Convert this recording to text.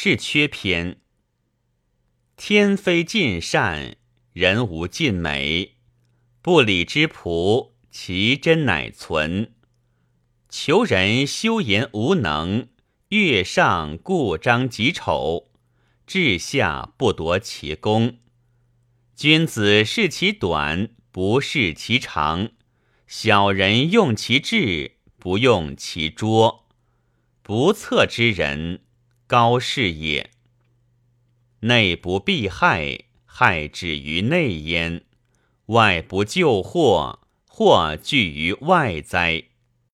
是缺篇。天非尽善，人无尽美。不理之仆，其真乃存。求人修言无能，月上故彰己丑，至下不夺其功。君子视其短，不视其长；小人用其智，不用其拙。不测之人，高士也。内不避害，害止于内焉；外不救祸，祸聚于外哉。